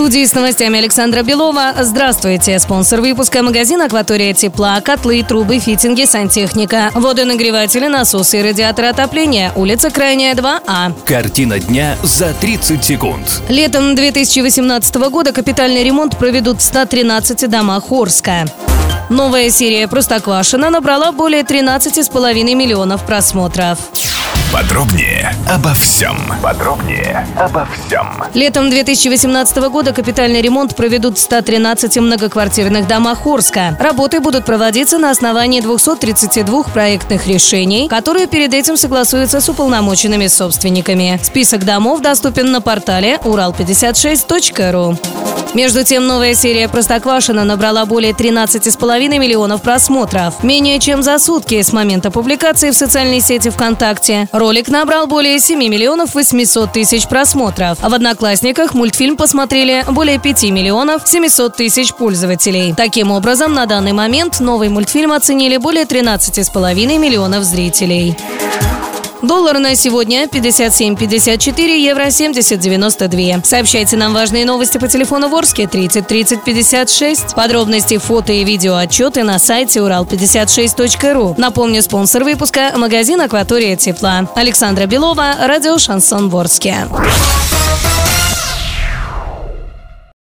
Студии с новостями Александра Белова. Здравствуйте. Спонсор выпуска магазин «Акватория тепла», котлы, трубы, фитинги, сантехника, водонагреватели, насосы и радиаторы отопления. Улица Крайняя, 2А. Картина дня за 30 секунд. Летом 2018 года капитальный ремонт проведут в 113 домах Орска. Новая серия «Простоквашино» набрала более 13,5 миллионов просмотров. Подробнее обо всем. Подробнее обо всем. Летом 2018 года капитальный ремонт проведут в 113 многоквартирных домах Орска. Работы будут проводиться на основании 232 проектных решений, которые перед этим согласуются с уполномоченными собственниками. Список домов доступен на портале урал56.ру. Между тем, новая серия «Простоквашино» набрала более 13,5 миллионов просмотров. Менее чем за сутки с момента публикации в социальной сети ВКонтакте. Ролик набрал более 7 миллионов 800 тысяч просмотров. А в «Одноклассниках» мультфильм посмотрели более 5 миллионов 700 тысяч пользователей. Таким образом, на данный момент новый мультфильм оценили более 13,5 миллионов зрителей. Доллар на сегодня 57.54, евро 70.92. Сообщайте нам важные новости по телефону Ворске 30 30 56. Подробности, фото и видео отчеты на сайте урал56.ру. Напомню, спонсор выпуска – магазин «Акватория тепла». Александра Белова, радио «Шансон Ворске».